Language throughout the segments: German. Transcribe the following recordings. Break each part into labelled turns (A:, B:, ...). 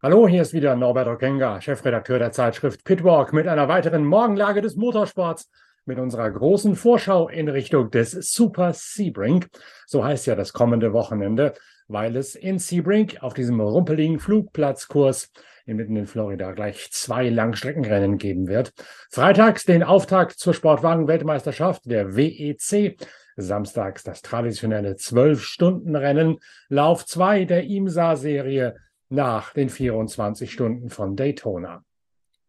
A: Hallo, hier ist wieder Norbert Okenga, Chefredakteur der Zeitschrift Pitwalk mit einer weiteren Morgenlage des Motorsports mit unserer großen Vorschau in Richtung des Super Sebring. So heißt ja das kommende Wochenende, weil es in Sebring auf diesem rumpeligen Flugplatzkurs inmitten in Florida gleich zwei Langstreckenrennen geben wird. Freitags den Auftakt zur Sportwagen-Weltmeisterschaft der WEC. Samstags das traditionelle 12-Stunden-Rennen, Lauf 2 der IMSA-Serie nach den 24 Stunden von Daytona.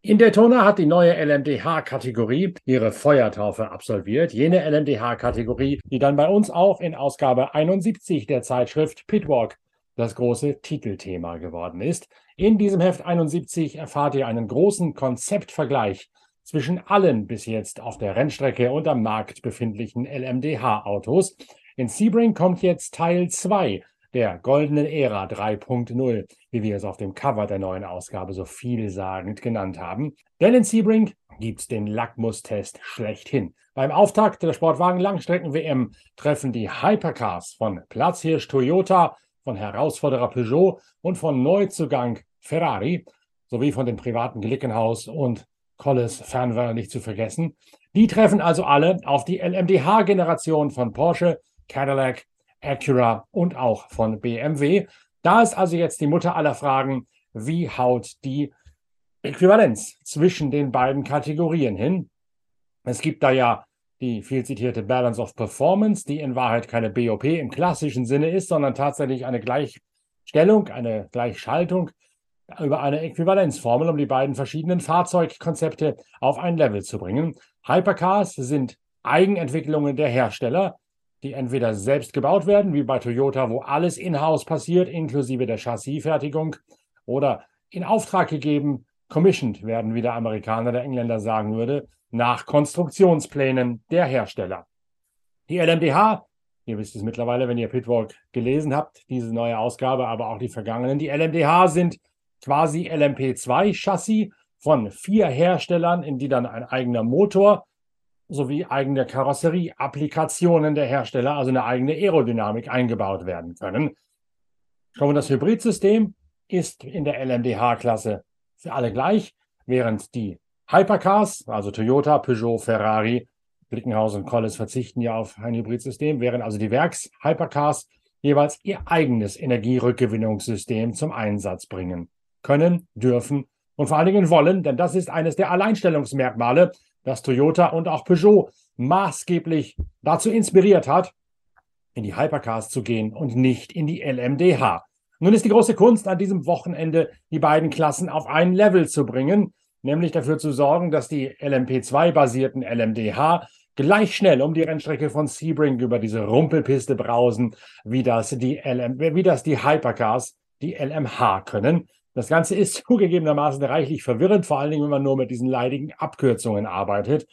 A: In Daytona hat die neue LMDH-Kategorie ihre Feuertaufe absolviert. Jene LMDH-Kategorie, die dann bei uns auch in Ausgabe 71 der Zeitschrift Pitwalk das große Titelthema geworden ist. In diesem Heft 71 erfahrt ihr einen großen Konzeptvergleich zwischen allen bis jetzt auf der Rennstrecke und am Markt befindlichen LMDH-Autos. In Sebring kommt jetzt Teil 2 der goldenen Ära 3.0, wie wir es auf dem Cover der neuen Ausgabe so vielsagend genannt haben. Denn in Sebring gibt's den Lackmustest schlechthin. Beim Auftakt der Sportwagen Langstrecken WM treffen die Hypercars von Platzhirsch Toyota, von Herausforderer Peugeot und von Neuzugang Ferrari sowie von den privaten Glickenhaus und Collis Fernweh nicht zu vergessen. Die treffen also alle auf die LMDH-Generation von Porsche, Cadillac, Acura und auch von BMW. Da ist also jetzt die Mutter aller Fragen, wie haut die Äquivalenz zwischen den beiden Kategorien hin? Es gibt da ja die viel zitierte Balance of Performance, die in Wahrheit keine BOP im klassischen Sinne ist, sondern tatsächlich eine Gleichstellung, eine Gleichschaltung über eine Äquivalenzformel, um die beiden verschiedenen Fahrzeugkonzepte auf ein Level zu bringen. Hypercars sind Eigenentwicklungen der Hersteller, die entweder selbst gebaut werden, wie bei Toyota, wo alles in-house passiert, inklusive der Chassisfertigung, oder in Auftrag gegeben, commissioned werden, wie der Amerikaner, der Engländer sagen würde, nach Konstruktionsplänen der Hersteller. Die LMDH, ihr wisst es mittlerweile, wenn ihr Pitwalk gelesen habt, diese neue Ausgabe, aber auch die vergangenen, die LMDH sind quasi LMP2-Chassis von vier Herstellern, in die dann ein eigener Motor sowie eigene Karosserie-Applikationen der Hersteller, also eine eigene Aerodynamik eingebaut werden können. Schon das Hybridsystem ist in der LMDH-Klasse für alle gleich, während die Hypercars, also Toyota, Peugeot, Ferrari, Blickenhaus und Collis verzichten ja auf ein Hybridsystem, während also die Werks-Hypercars jeweils ihr eigenes Energierückgewinnungssystem zum Einsatz bringen können, dürfen und vor allen Dingen wollen, denn das ist eines der Alleinstellungsmerkmale, das Toyota und auch Peugeot maßgeblich dazu inspiriert hat, in die Hypercars zu gehen und nicht in die LMDH. Nun ist die große Kunst an diesem Wochenende, die beiden Klassen auf ein Level zu bringen, nämlich dafür zu sorgen, dass die LMP2-basierten LMDH gleich schnell um die Rennstrecke von Sebring über diese Rumpelpiste brausen, wie das die, LM, wie das die Hypercars, die LMH können. Das Ganze ist zugegebenermaßen reichlich verwirrend, vor allen Dingen, wenn man nur mit diesen leidigen Abkürzungen arbeitet.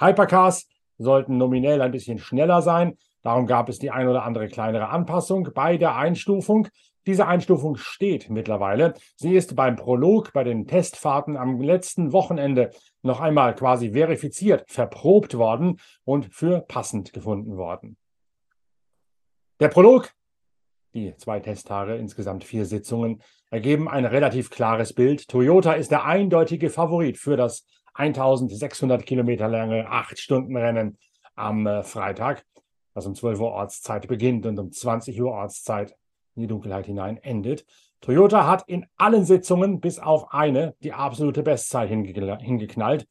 A: Hypercars sollten nominell ein bisschen schneller sein. Darum gab es die ein oder andere kleinere Anpassung bei der Einstufung. Diese Einstufung steht mittlerweile. Sie ist beim Prolog, bei den Testfahrten am letzten Wochenende noch einmal quasi verifiziert, verprobt worden und für passend gefunden worden. Der Prolog die zwei Testtage, insgesamt vier Sitzungen, ergeben ein relativ klares Bild. Toyota ist der eindeutige Favorit für das 1600 Kilometer lange 8-Stunden-Rennen am äh, Freitag, das um 12 Uhr Ortszeit beginnt und um 20 Uhr Ortszeit in die Dunkelheit hinein endet. Toyota hat in allen Sitzungen bis auf eine die absolute Bestzeit hingeknallt.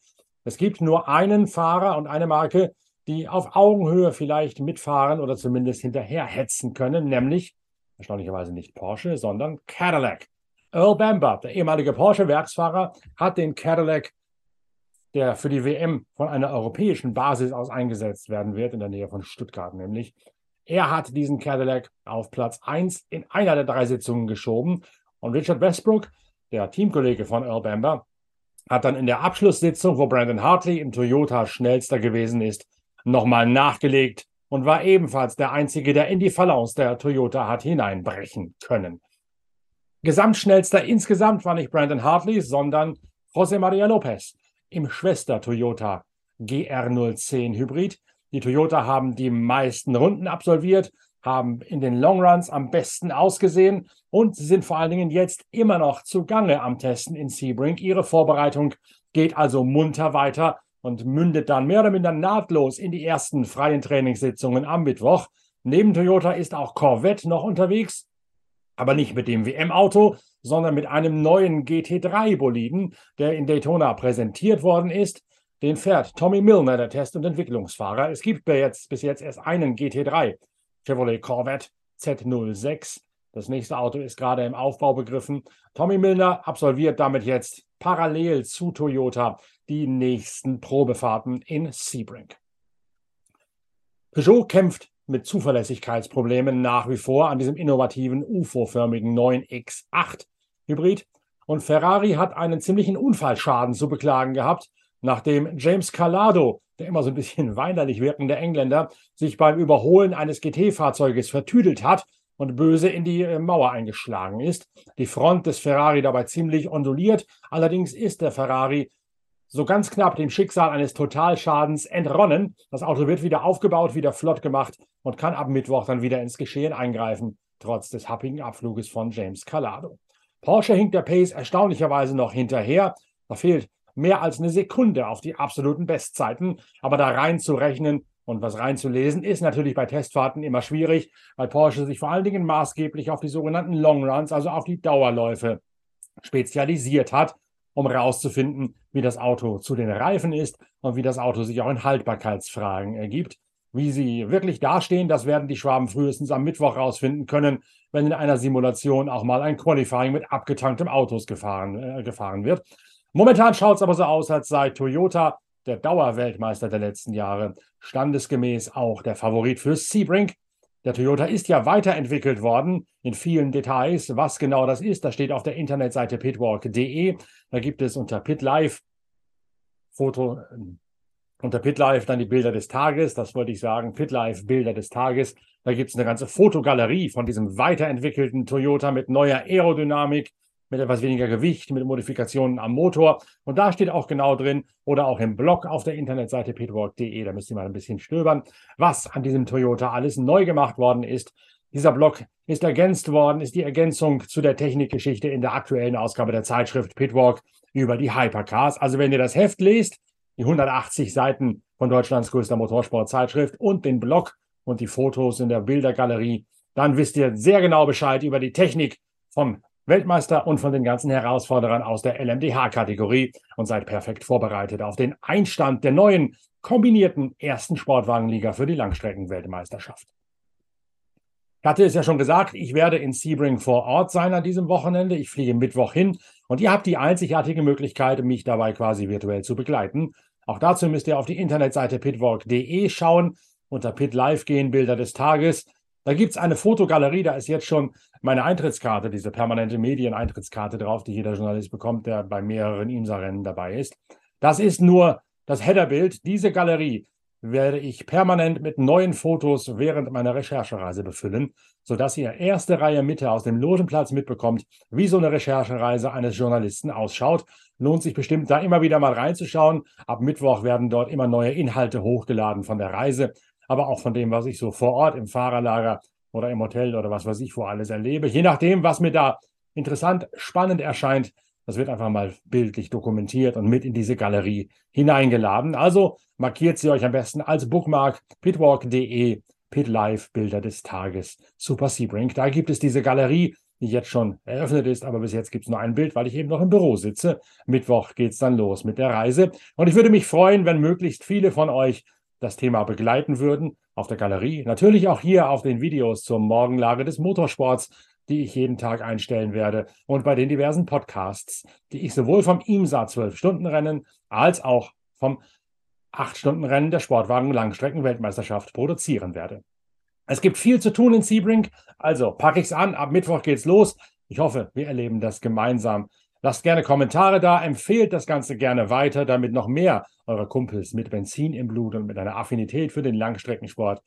A: Es gibt nur einen Fahrer und eine Marke, die auf Augenhöhe vielleicht mitfahren oder zumindest hinterherhetzen können, nämlich erstaunlicherweise nicht Porsche, sondern Cadillac. Earl Bamber, der ehemalige Porsche-Werksfahrer, hat den Cadillac, der für die WM von einer europäischen Basis aus eingesetzt werden wird, in der Nähe von Stuttgart nämlich. Er hat diesen Cadillac auf Platz 1 in einer der drei Sitzungen geschoben. Und Richard Westbrook, der Teamkollege von Earl Bamber, hat dann in der Abschlusssitzung, wo Brandon Hartley im Toyota schnellster gewesen ist, nochmal nachgelegt und war ebenfalls der Einzige, der in die Balance der Toyota hat hineinbrechen können. Gesamtschnellster insgesamt war nicht Brandon Hartley, sondern José María López im Schwester-Toyota GR010 Hybrid. Die Toyota haben die meisten Runden absolviert, haben in den Longruns am besten ausgesehen und sie sind vor allen Dingen jetzt immer noch zugange am Testen in Sebring. Ihre Vorbereitung geht also munter weiter und mündet dann mehr oder minder nahtlos in die ersten freien Trainingssitzungen am Mittwoch. Neben Toyota ist auch Corvette noch unterwegs, aber nicht mit dem WM-Auto, sondern mit einem neuen GT3-Boliden, der in Daytona präsentiert worden ist. Den fährt Tommy Milner, der Test- und Entwicklungsfahrer. Es gibt jetzt, bis jetzt erst einen GT3 Chevrolet Corvette Z06. Das nächste Auto ist gerade im Aufbau begriffen. Tommy Milner absolviert damit jetzt parallel zu Toyota die nächsten Probefahrten in Sebring. Peugeot kämpft mit Zuverlässigkeitsproblemen nach wie vor an diesem innovativen UFO-förmigen 9X8 Hybrid. Und Ferrari hat einen ziemlichen Unfallschaden zu beklagen gehabt, nachdem James Calado, der immer so ein bisschen weinerlich wirkende Engländer, sich beim Überholen eines GT-Fahrzeuges vertüdelt hat und böse in die äh, Mauer eingeschlagen ist. Die Front des Ferrari dabei ziemlich onduliert. Allerdings ist der Ferrari so ganz knapp dem Schicksal eines Totalschadens entronnen. Das Auto wird wieder aufgebaut, wieder flott gemacht und kann ab Mittwoch dann wieder ins Geschehen eingreifen, trotz des happigen Abfluges von James Calado. Porsche hinkt der Pace erstaunlicherweise noch hinterher. Da fehlt mehr als eine Sekunde auf die absoluten Bestzeiten. Aber da reinzurechnen und was reinzulesen, ist natürlich bei Testfahrten immer schwierig, weil Porsche sich vor allen Dingen maßgeblich auf die sogenannten Long Runs, also auf die Dauerläufe, spezialisiert hat um herauszufinden, wie das Auto zu den Reifen ist und wie das Auto sich auch in Haltbarkeitsfragen ergibt. Wie sie wirklich dastehen, das werden die Schwaben frühestens am Mittwoch herausfinden können, wenn in einer Simulation auch mal ein Qualifying mit abgetanktem Autos gefahren, äh, gefahren wird. Momentan schaut es aber so aus, als sei Toyota, der Dauerweltmeister der letzten Jahre, standesgemäß auch der Favorit für Sebring. Der Toyota ist ja weiterentwickelt worden in vielen Details. Was genau das ist, das steht auf der Internetseite pitwalk.de. Da gibt es unter PitLive Foto, äh, unter PitLive dann die Bilder des Tages. Das wollte ich sagen. PitLive Bilder des Tages. Da gibt es eine ganze Fotogalerie von diesem weiterentwickelten Toyota mit neuer Aerodynamik, mit etwas weniger Gewicht, mit Modifikationen am Motor. Und da steht auch genau drin oder auch im Blog auf der Internetseite pitwalk.de, da müsst ihr mal ein bisschen stöbern, was an diesem Toyota alles neu gemacht worden ist. Dieser Blog ist ergänzt worden, ist die Ergänzung zu der Technikgeschichte in der aktuellen Ausgabe der Zeitschrift Pitwalk über die Hypercars. Also wenn ihr das Heft lest, die 180 Seiten von Deutschlands größter Motorsportzeitschrift und den Blog und die Fotos in der Bildergalerie, dann wisst ihr sehr genau Bescheid über die Technik vom Weltmeister und von den ganzen Herausforderern aus der LMDH-Kategorie und seid perfekt vorbereitet auf den Einstand der neuen kombinierten ersten Sportwagenliga für die Langstreckenweltmeisterschaft. Ich hatte es ja schon gesagt, ich werde in Sebring vor Ort sein an diesem Wochenende. Ich fliege Mittwoch hin und ihr habt die einzigartige Möglichkeit, mich dabei quasi virtuell zu begleiten. Auch dazu müsst ihr auf die Internetseite pitwalk.de schauen, unter Pit Live gehen, Bilder des Tages. Da gibt es eine Fotogalerie, da ist jetzt schon meine Eintrittskarte, diese permanente Medieneintrittskarte drauf, die jeder Journalist bekommt, der bei mehreren IMSA-Rennen dabei ist. Das ist nur das Headerbild. Diese Galerie werde ich permanent mit neuen Fotos während meiner Recherchereise befüllen, sodass ihr erste Reihe Mitte aus dem Logenplatz mitbekommt, wie so eine Recherchereise eines Journalisten ausschaut. Lohnt sich bestimmt, da immer wieder mal reinzuschauen. Ab Mittwoch werden dort immer neue Inhalte hochgeladen von der Reise, aber auch von dem, was ich so vor Ort im Fahrerlager oder im Hotel oder was weiß ich wo alles erlebe. Je nachdem, was mir da interessant, spannend erscheint, das wird einfach mal bildlich dokumentiert und mit in diese Galerie hineingeladen. Also markiert sie euch am besten als Bookmark pitwalk.de, pitlive Bilder des Tages, Super Sebring. Da gibt es diese Galerie, die jetzt schon eröffnet ist, aber bis jetzt gibt es nur ein Bild, weil ich eben noch im Büro sitze. Mittwoch geht es dann los mit der Reise. Und ich würde mich freuen, wenn möglichst viele von euch das Thema begleiten würden auf der Galerie. Natürlich auch hier auf den Videos zur Morgenlage des Motorsports, die ich jeden Tag einstellen werde und bei den diversen Podcasts, die ich sowohl vom IMSA 12-Stunden-Rennen als auch vom 8-Stunden-Rennen der Sportwagen Langstrecken-Weltmeisterschaft produzieren werde. Es gibt viel zu tun in Sebring, also packe ich es an. Ab Mittwoch geht's los. Ich hoffe, wir erleben das gemeinsam. Lasst gerne Kommentare da, empfehlt das Ganze gerne weiter, damit noch mehr eurer Kumpels mit Benzin im Blut und mit einer Affinität für den Langstreckensport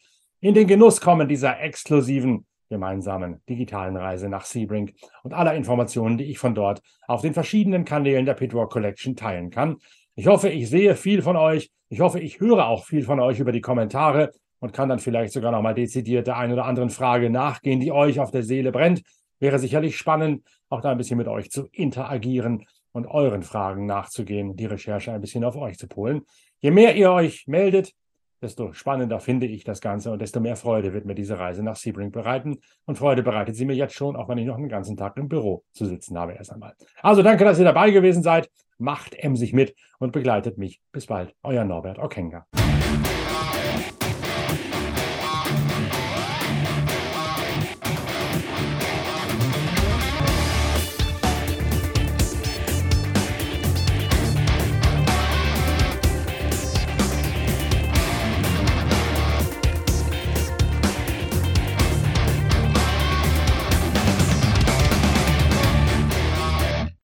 A: in den Genuss kommen dieser exklusiven gemeinsamen digitalen Reise nach Sebring und aller Informationen, die ich von dort auf den verschiedenen Kanälen der Pitwalk Collection teilen kann. Ich hoffe, ich sehe viel von euch. Ich hoffe, ich höre auch viel von euch über die Kommentare und kann dann vielleicht sogar noch mal dezidiert der einen oder anderen Frage nachgehen, die euch auf der Seele brennt. Wäre sicherlich spannend, auch da ein bisschen mit euch zu interagieren und euren Fragen nachzugehen, die Recherche ein bisschen auf euch zu polen. Je mehr ihr euch meldet, desto spannender finde ich das Ganze und desto mehr Freude wird mir diese Reise nach Sebring bereiten. Und Freude bereitet sie mir jetzt schon, auch wenn ich noch einen ganzen Tag im Büro zu sitzen habe erst einmal. Also danke, dass ihr dabei gewesen seid. Macht emsig mit und begleitet mich. Bis bald. Euer Norbert Okenga.